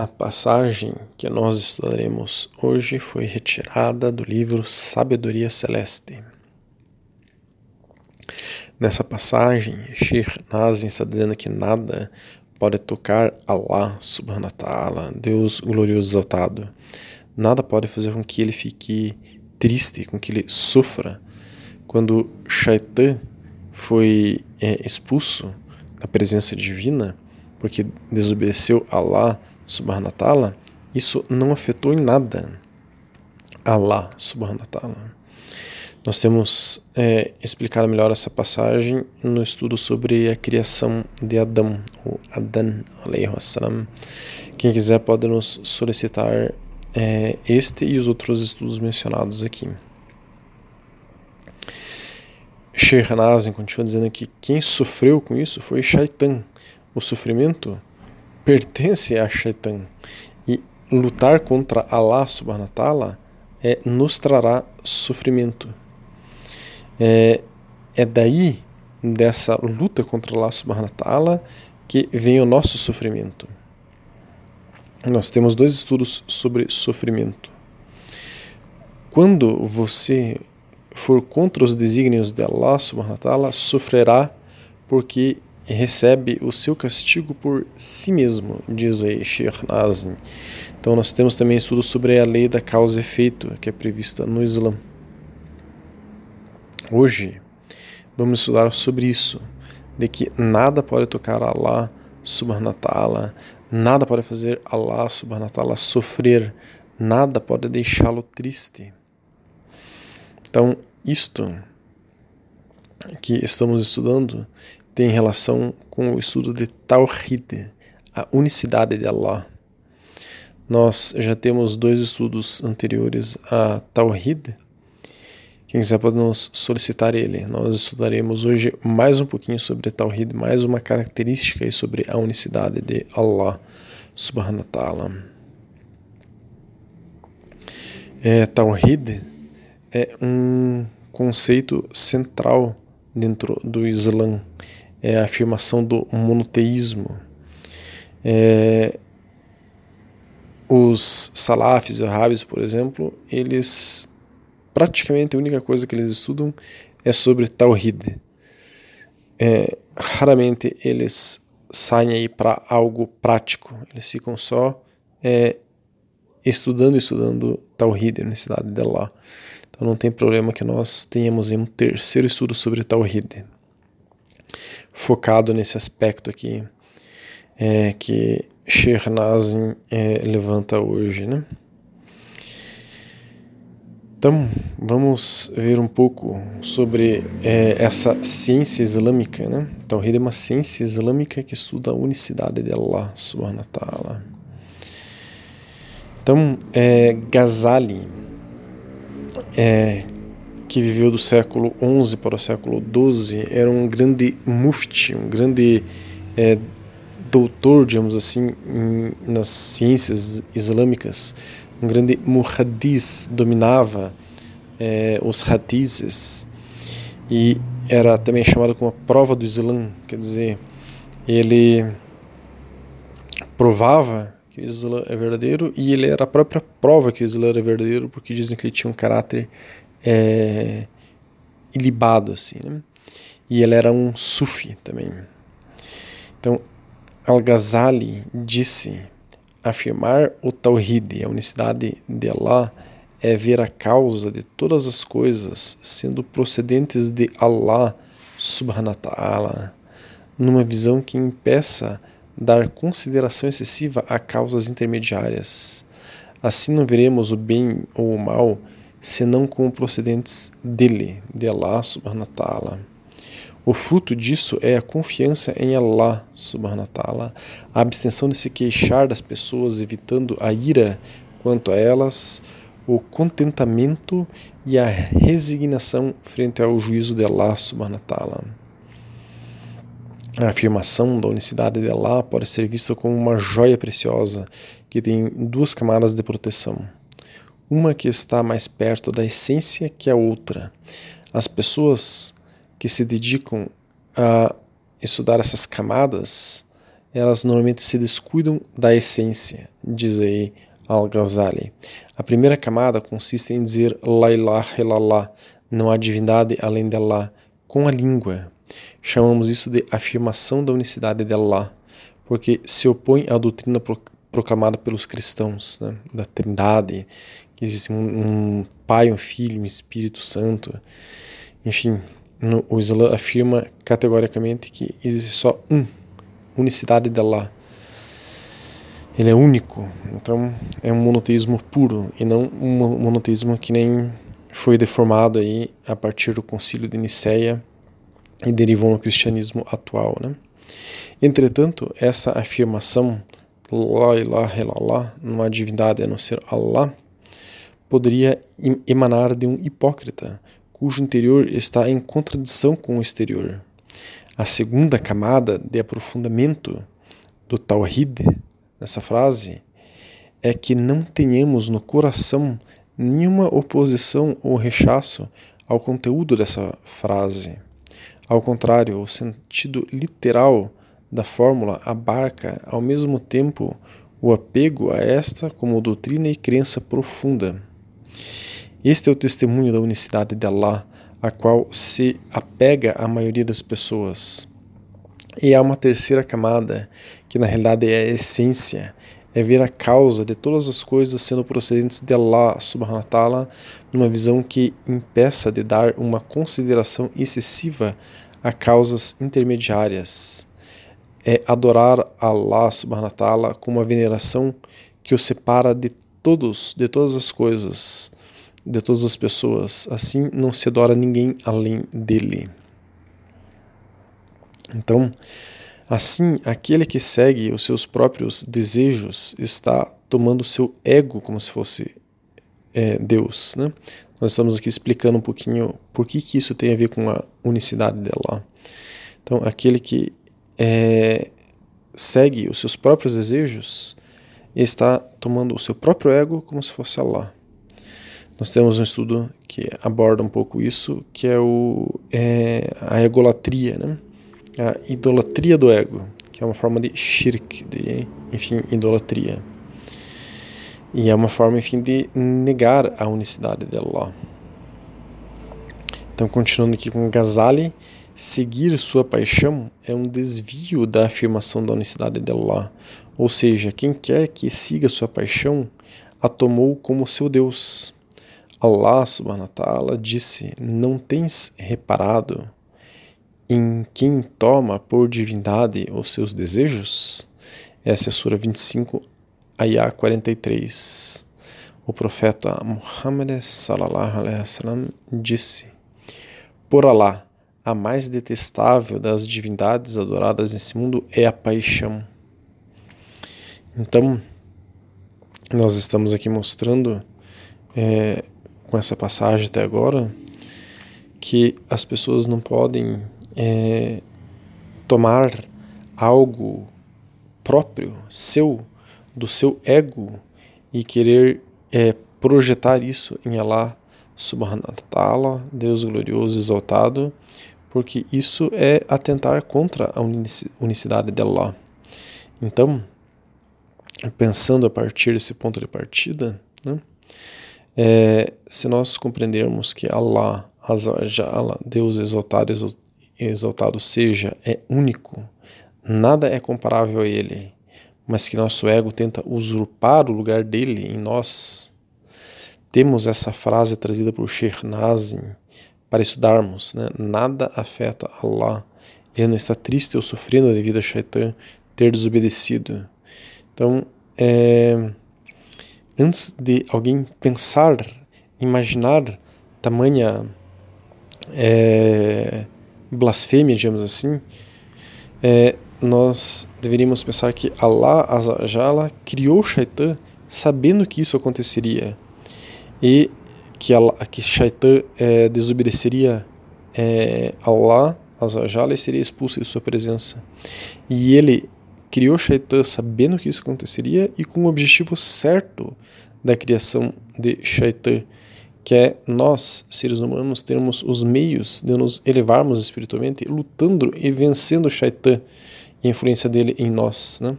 A passagem que nós estudaremos hoje foi retirada do livro Sabedoria Celeste. Nessa passagem, Sheikh Nazim está dizendo que nada pode tocar Allah subhanahu wa ta'ala, Deus glorioso exaltado. Nada pode fazer com que ele fique triste, com que ele sofra. Quando Shaitan foi é, expulso da presença divina, porque desobedeceu Allah ta'ala, isso não afetou em nada Allah ta'ala. Nós temos é, explicado melhor essa passagem no estudo sobre a criação de Adão, ou Adan, salam. Quem quiser pode nos solicitar é, este e os outros estudos mencionados aqui. Sheikh Nazim continua dizendo que quem sofreu com isso foi Shaitan. O sofrimento pertence a Shaitan. E lutar contra Allah subhanahu wa ta'ala é, nos trará sofrimento. É, é daí, dessa luta contra Allah subhanahu wa ta'ala, que vem o nosso sofrimento. Nós temos dois estudos sobre sofrimento. Quando você for contra os desígnios de Allah subhanahu wa ta'ala, sofrerá porque recebe o seu castigo por si mesmo, diz aí Sheikh Nazim. Então nós temos também estudos sobre a lei da causa e efeito, que é prevista no Islã. Hoje vamos estudar sobre isso, de que nada pode tocar Allah subhanahu ta'ala, nada pode fazer Allah subhanahu ta'ala sofrer, nada pode deixá-lo triste. Então, isto que estamos estudando tem relação com o estudo de Tawhid, a unicidade de Allah. Nós já temos dois estudos anteriores a Tawhid. Quem quiser pode nos solicitar ele. Nós estudaremos hoje mais um pouquinho sobre Tawhid, mais uma característica aí sobre a unicidade de Allah subhanahu wa ta'ala. É, Tawhid é um conceito central dentro do Islã é a afirmação do monoteísmo. É, os salafis e wahhabis, por exemplo, eles praticamente a única coisa que eles estudam é sobre Tawhid. É, raramente eles saem aí para algo prático, eles ficam só é, estudando e estudando Tawhid, a necessidade de Allah. Então não tem problema que nós tenhamos um terceiro estudo sobre Tawhid focado nesse aspecto aqui é, que Sheikh Nazim é, levanta hoje, né? Então, vamos ver um pouco sobre é, essa ciência islâmica, né? Tawhid é uma ciência islâmica que estuda a unicidade de Allah subhanahu wa ta'ala. Então, é, Ghazali, é, que viveu do século XI para o século XII, era um grande mufti, um grande é, doutor, digamos assim, em, nas ciências islâmicas, um grande muhaddiz, dominava é, os hadizes e era também chamado como a prova do Islã, quer dizer, ele provava que o Islã é verdadeiro e ele era a própria prova que o Islã era verdadeiro, porque dizem que ele tinha um caráter é, ilibado, assim, né? E ele era um sufi também. Então, Al-Ghazali disse: afirmar o Tawhid, a unicidade de Allah, é ver a causa de todas as coisas sendo procedentes de Allah subhanahu wa ta'ala, numa visão que impeça dar consideração excessiva a causas intermediárias. Assim não veremos o bem ou o mal senão como procedentes dele, de Allah subhanahu wa ta'ala. O fruto disso é a confiança em Allah subhanahu wa ta'ala, a abstenção de se queixar das pessoas, evitando a ira quanto a elas, o contentamento e a resignação frente ao juízo de Allah subhanahu wa ta'ala. A afirmação da unicidade de Allah pode ser vista como uma joia preciosa que tem duas camadas de proteção uma que está mais perto da essência que a outra. As pessoas que se dedicam a estudar essas camadas, elas normalmente se descuidam da essência. diz aí Al-Ghazali. A primeira camada consiste em dizer La ilaha illallah, não há divindade além de Allah, com a língua. Chamamos isso de afirmação da unicidade de Allah, porque se opõe à doutrina proclamada pelos cristãos, né, da Trindade, existe um, um Pai, um Filho, um Espírito Santo. Enfim, no, o Islã afirma categoricamente que existe só um, unicidade de Allah. Ele é único, então é um monoteísmo puro e não um monoteísmo que nem foi deformado aí a partir do concílio de Nicéia e derivou no cristianismo atual, né? Entretanto, essa afirmação La ilaha illallah, não há divindade a não ser Allah, poderia emanar de um hipócrita, cujo interior está em contradição com o exterior. A segunda camada de aprofundamento do Tawhid, nessa frase, é que não tenhamos no coração nenhuma oposição ou rechaço ao conteúdo dessa frase. Ao contrário, o sentido literal da fórmula abarca ao mesmo tempo o apego a esta como doutrina e crença profunda. Este é o testemunho da unicidade de Allah, a qual se apega a maioria das pessoas. E há uma terceira camada, que na realidade é a essência, é ver a causa de todas as coisas sendo procedentes de Allah subhanahu wa ta'ala numa visão que impeça de dar uma consideração excessiva a causas intermediárias é adorar Allah subhanahu wa ta'ala com uma veneração que o separa de todos, de todas as coisas, de todas as pessoas. Assim não se adora ninguém além dele. Então, assim, aquele que segue os seus próprios desejos está tomando o seu ego como se fosse é, Deus, né? Nós estamos aqui explicando um pouquinho por que, que isso tem a ver com a unicidade de Allah. Então, aquele que é, segue os seus próprios desejos e está tomando o seu próprio ego como se fosse Allah. Nós temos um estudo que aborda um pouco isso, que é, o, é a egolatria, né? a idolatria do ego, que é uma forma de shirk, de, enfim, idolatria. E é uma forma, enfim, de negar a unicidade de Allah. Então, continuando aqui com Ghazali, Seguir sua paixão é um desvio da afirmação da unicidade de Allah, ou seja, quem quer que siga sua paixão a tomou como seu Deus. Allah subhanahu wa ta'ala disse: Não tens reparado em quem toma por divindade os seus desejos? Essa é a Sura 25, Ayah 43. O profeta Muhammad sallallahu alaihi wasallam disse: Por Allah, a mais detestável das divindades adoradas nesse mundo é a paixão. Então, nós estamos aqui mostrando é, com essa passagem até agora que as pessoas não podem é, tomar algo próprio, seu, do seu ego e querer é, projetar isso em Allah subhanahu wa ta'ala, Deus glorioso exaltado, porque isso é atentar contra a unicidade de Allah. Então, pensando a partir desse ponto de partida, né, é, se nós compreendermos que Allah, Deus exaltado, exaltado seja, é único, nada é comparável a Ele, mas que nosso ego tenta usurpar o lugar dele em nós, temos essa frase trazida por Sheikh Nazim, para estudarmos. Né? Nada afeta Allah. Ele não está triste ou sofrendo devido a Shaitan ter desobedecido. Então, é, antes de alguém pensar, imaginar tamanha é, blasfêmia, digamos assim, é, nós deveríamos pensar que Allah Azajala criou Shaitan sabendo que isso aconteceria. E que, Allah, que Shaitan é, desobedeceria é, Allah, Azajala, e seria expulso de sua presença. E ele criou Shaitan sabendo que isso aconteceria e com o objetivo certo da criação de Shaitan, que é nós, seres humanos, termos os meios de nos elevarmos espiritualmente, lutando e vencendo Shaitan e a influência dele em nós. Né?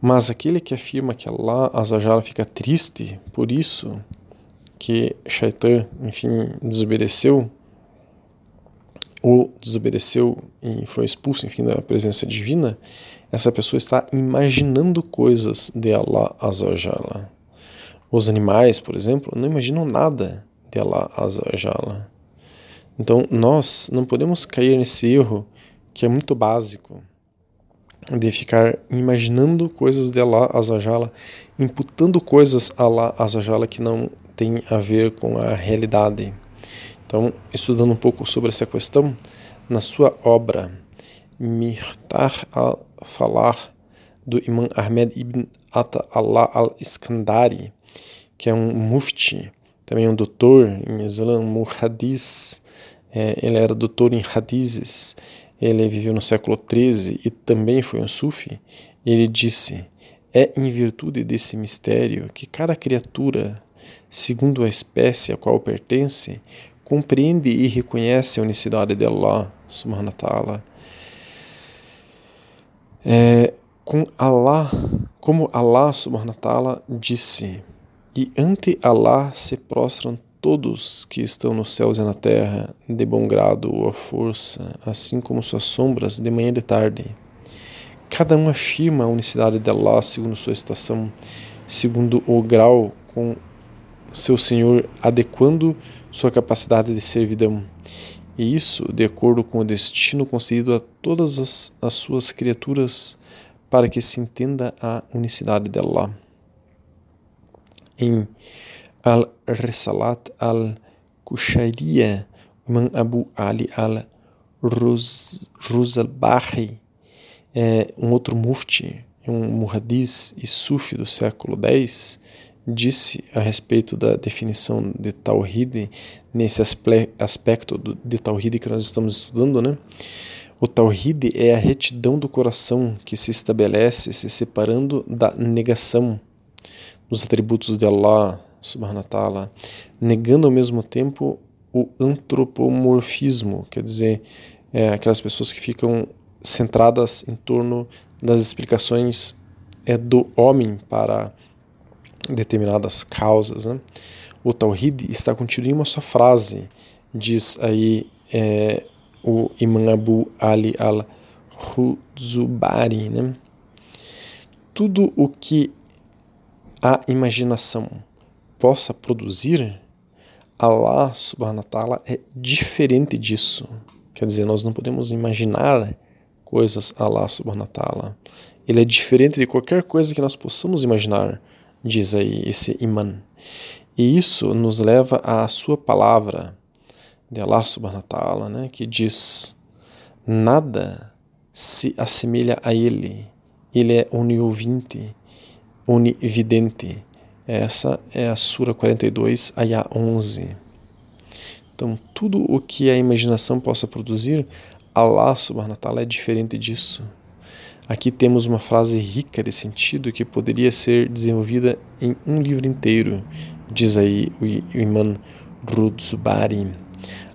Mas aquele que afirma que Allah Azajal fica triste por isso que Shaitan, enfim, desobedeceu, ou desobedeceu e foi expulso, enfim, da presença divina, essa pessoa está imaginando coisas de Allah Azajal. Os animais, por exemplo, não imaginam nada de Allah Azajal. Então, nós não podemos cair nesse erro que é muito básico de ficar imaginando coisas de Allah Azajala, imputando coisas a Allah Azajala que não tem a ver com a realidade. Então, estudando um pouco sobre essa questão, na sua obra Mirtar al-Falah, do Imam Ahmed ibn Atta Allah al-Iskandari, que é um mufti, também um doutor em Islam, muhadis, é, ele era doutor em hadizes, ele viveu no século XIII e também foi um sufi, ele disse, é em virtude desse mistério que cada criatura, segundo a espécie a qual pertence, compreende e reconhece a unicidade de Allah, subhanahu wa ta'ala. É, com Allah, como Allah subhanahu wa ta'ala disse, e ante Allah se prostram todos que estão nos céus e na terra, de bom grado ou à força, assim como suas sombras, de manhã e de tarde. Cada um afirma a unicidade de Allah segundo sua estação, segundo o grau com seu Senhor, adequando sua capacidade de servidão. E isso de acordo com o destino concedido a todas as, as suas criaturas, para que se entenda a unicidade de Allah. Em al-Risalat al-Kushairiya, Imam Abu Ali al-Ruzalbahi, é, um outro mufti, um muhadis e sufi do século X, disse a respeito da definição de Tawhid, nesse aspecto de Tawhid que nós estamos estudando, né? O Tawhid é a retidão do coração que se estabelece se separando da negação dos atributos de Allah, subhanahu wa ta'ala, negando ao mesmo tempo o antropomorfismo, quer dizer, é, aquelas pessoas que ficam centradas em torno das explicações é, do homem para determinadas causas. Né? O Tawhid está contido em uma só frase, diz aí é, o Imam Abu Ali al-Huzubari. Né? Tudo o que a imaginação possa produzir, Allah subhanahu wa ta'ala é diferente disso. Quer dizer, nós não podemos imaginar coisas Allah subhanahu wa ta'ala. Ele é diferente de qualquer coisa que nós possamos imaginar, diz aí esse imã. E isso nos leva à sua palavra de Allah subhanahu wa ta'ala, né, que diz: nada se assemelha a ele. Ele é oniovinte, onividente essa é a Sura 42, Ayah 11. Então, tudo o que a imaginação possa produzir, Allah subhanahu wa ta'ala é diferente disso. Aqui temos uma frase rica de sentido que poderia ser desenvolvida em um livro inteiro, diz aí o imã Rudzubari.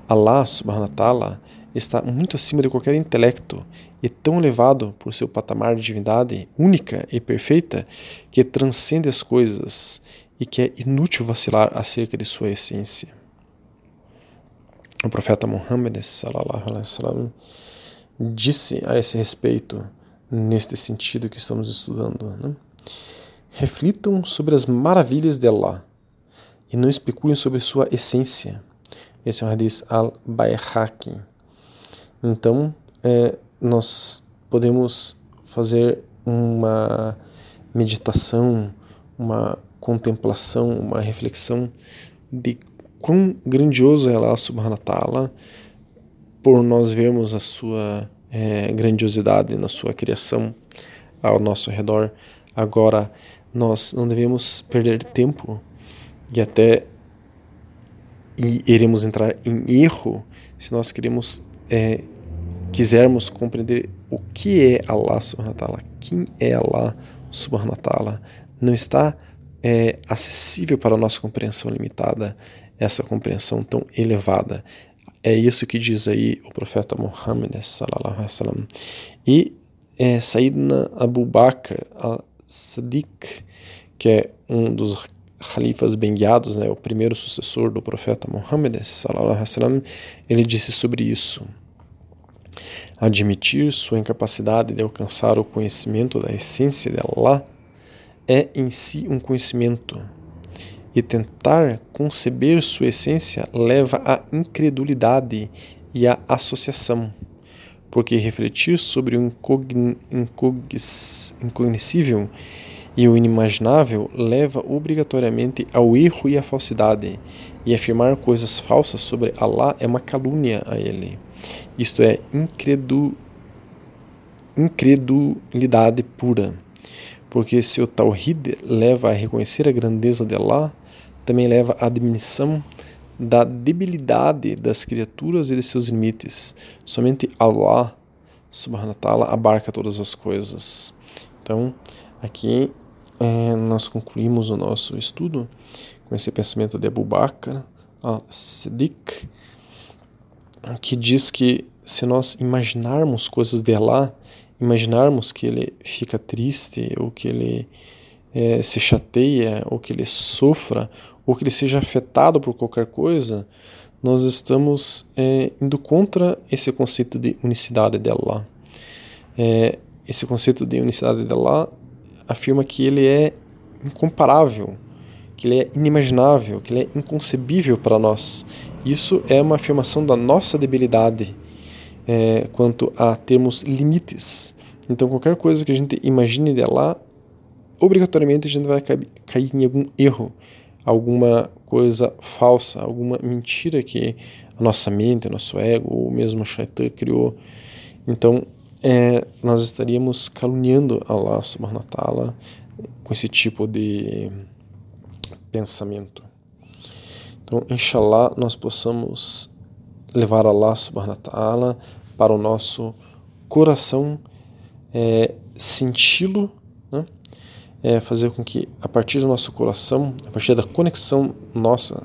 Allah subhanahu wa ta'ala está muito acima de qualquer intelecto e tão elevado por seu patamar de divindade única e perfeita que transcende as coisas e que é inútil vacilar acerca de sua essência. O profeta Muhammad sallam, disse a esse respeito, neste sentido que estamos estudando, né? reflitam sobre as maravilhas de Allah e não especulem sobre sua essência. Esse é um hadith al-Bayhaqi. Então, é, nós podemos fazer uma meditação, uma contemplação, uma reflexão de quão grandioso é Allah subhanahu wa ta'ala por nós vermos a sua é, grandiosidade na sua criação ao nosso redor. Agora, nós não devemos perder tempo e até e iremos entrar em erro se nós queremos é, quisermos compreender o que é Allah subhanahu wa ta'ala, quem é Allah subhanahu wa ta'ala, não está é, acessível para a nossa compreensão limitada, essa compreensão tão elevada. É isso que diz aí o profeta Muhammad sallallahu alaihi wasallam. E é, Sayyidina Abu Bakr al-Sadiq, que é um dos Khalifas bem guiados, né, o primeiro sucessor do profeta Muhammad, ele disse sobre isso. Admitir sua incapacidade de alcançar o conhecimento da essência de Allah é em si um conhecimento, e tentar conceber sua essência leva à incredulidade e à associação, porque refletir sobre o incognoscível e o inimaginável leva obrigatoriamente ao erro e à falsidade, e afirmar coisas falsas sobre Allah é uma calúnia a ele. Isto é incredu, incredulidade pura. Porque se o Tawhid leva a reconhecer a grandeza de Allah, também leva à admissão da debilidade das criaturas e de seus limites. Somente Allah, subhanahu wa ta'ala, abarca todas as coisas. Então, aqui é, nós concluímos o nosso estudo com esse pensamento de Abu Bakr al-Siddiq, que diz que se nós imaginarmos coisas de Allah, imaginarmos que ele fica triste, ou que ele é, se chateia, ou que ele sofra, ou que ele seja afetado por qualquer coisa, nós estamos é, indo contra esse conceito de unicidade de Allah. É, esse conceito de unicidade de Allah afirma que ele é incomparável, que ele é inimaginável, que ele é inconcebível para nós. Isso é uma afirmação da nossa debilidade é, quanto a termos limites. Então, qualquer coisa que a gente imagine de lá, obrigatoriamente a gente vai cair em algum erro, alguma coisa falsa, alguma mentira que a nossa mente, nosso ego, ou mesmo o Shaitan criou. Então, é, nós estaríamos caluniando Allah subhanahu wa ta'ala com esse tipo de pensamento. Então, inshallah, nós possamos levar Allah subhanahu wa ta'ala para o nosso coração, é, senti-lo? É, fazer com que a partir do nosso coração, a partir da conexão nossa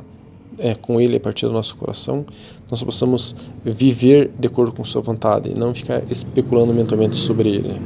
é, com Ele a partir do nosso coração, nós possamos viver de acordo com Sua vontade e não ficar especulando mentalmente sobre Ele.